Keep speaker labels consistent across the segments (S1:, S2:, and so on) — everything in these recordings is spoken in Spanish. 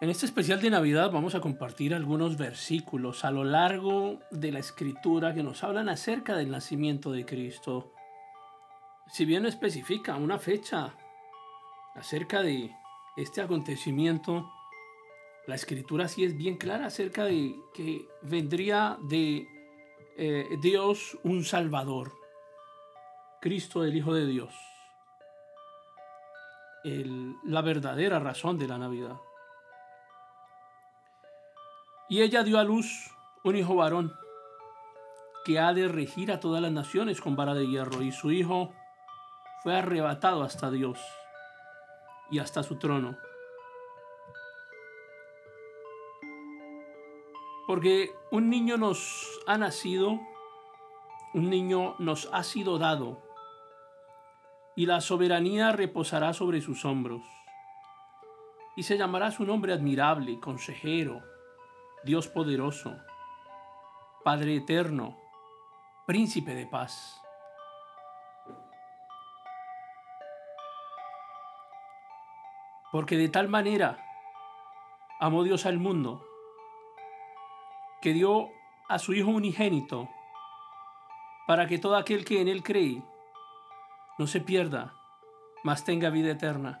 S1: En este especial de Navidad vamos a compartir algunos versículos a lo largo de la escritura que nos hablan acerca del nacimiento de Cristo. Si bien no especifica una fecha acerca de este acontecimiento, la escritura sí es bien clara acerca de que vendría de eh, Dios un Salvador, Cristo el Hijo de Dios, la verdadera razón de la Navidad. Y ella dio a luz un hijo varón que ha de regir a todas las naciones con vara de hierro, y su hijo fue arrebatado hasta Dios y hasta su trono. Porque un niño nos ha nacido, un niño nos ha sido dado, y la soberanía reposará sobre sus hombros. Y se llamará su nombre admirable, consejero, Dios poderoso, Padre eterno, príncipe de paz. Porque de tal manera amó Dios al mundo, que dio a su Hijo unigénito, para que todo aquel que en Él cree no se pierda, mas tenga vida eterna.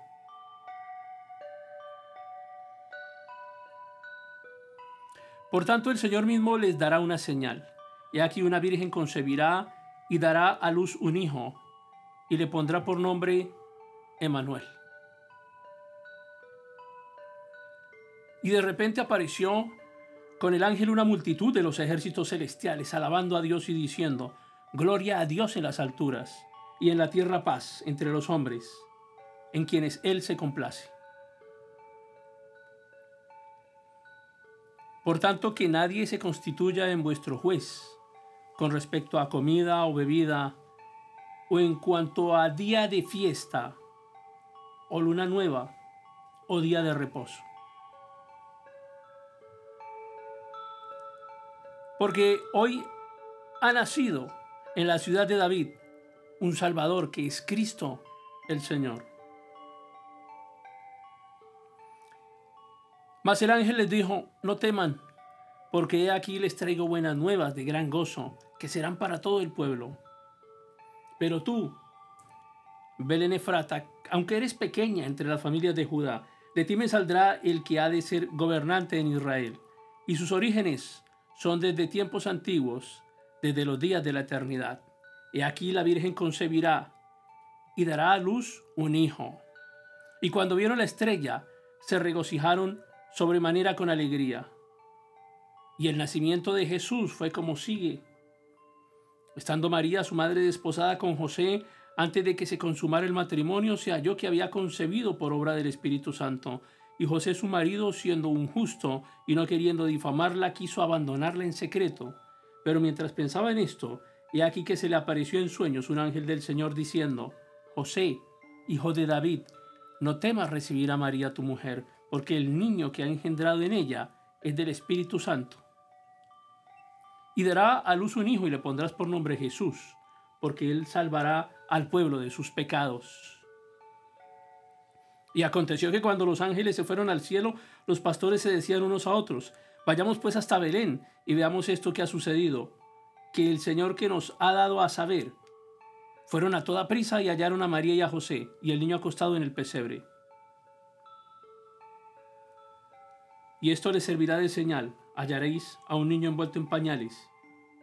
S1: Por tanto, el Señor mismo les dará una señal. Y aquí una virgen concebirá y dará a luz un hijo, y le pondrá por nombre Emanuel. Y de repente apareció con el ángel una multitud de los ejércitos celestiales, alabando a Dios y diciendo, Gloria a Dios en las alturas, y en la tierra paz entre los hombres, en quienes Él se complace. Por tanto, que nadie se constituya en vuestro juez con respecto a comida o bebida, o en cuanto a día de fiesta, o luna nueva, o día de reposo. Porque hoy ha nacido en la ciudad de David un Salvador que es Cristo el Señor. Mas el ángel les dijo, no teman, porque aquí les traigo buenas nuevas de gran gozo, que serán para todo el pueblo. Pero tú, Belén Efrata, aunque eres pequeña entre las familias de Judá, de ti me saldrá el que ha de ser gobernante en Israel, y sus orígenes son desde tiempos antiguos, desde los días de la eternidad. He aquí la Virgen concebirá y dará a luz un hijo. Y cuando vieron la estrella, se regocijaron sobremanera con alegría. Y el nacimiento de Jesús fue como sigue. Estando María, su madre, desposada con José, antes de que se consumara el matrimonio, se halló que había concebido por obra del Espíritu Santo. Y José, su marido, siendo un justo y no queriendo difamarla, quiso abandonarla en secreto. Pero mientras pensaba en esto, he aquí que se le apareció en sueños un ángel del Señor diciendo, José, hijo de David, no temas recibir a María tu mujer, porque el niño que ha engendrado en ella es del Espíritu Santo. Y dará a luz un hijo y le pondrás por nombre Jesús, porque él salvará al pueblo de sus pecados. Y aconteció que cuando los ángeles se fueron al cielo, los pastores se decían unos a otros, vayamos pues hasta Belén y veamos esto que ha sucedido, que el Señor que nos ha dado a saber. Fueron a toda prisa y hallaron a María y a José, y el niño acostado en el pesebre. Y esto les servirá de señal. Hallaréis a un niño envuelto en pañales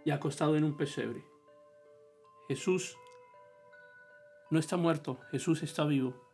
S1: y acostado en un pesebre. Jesús no está muerto, Jesús está vivo.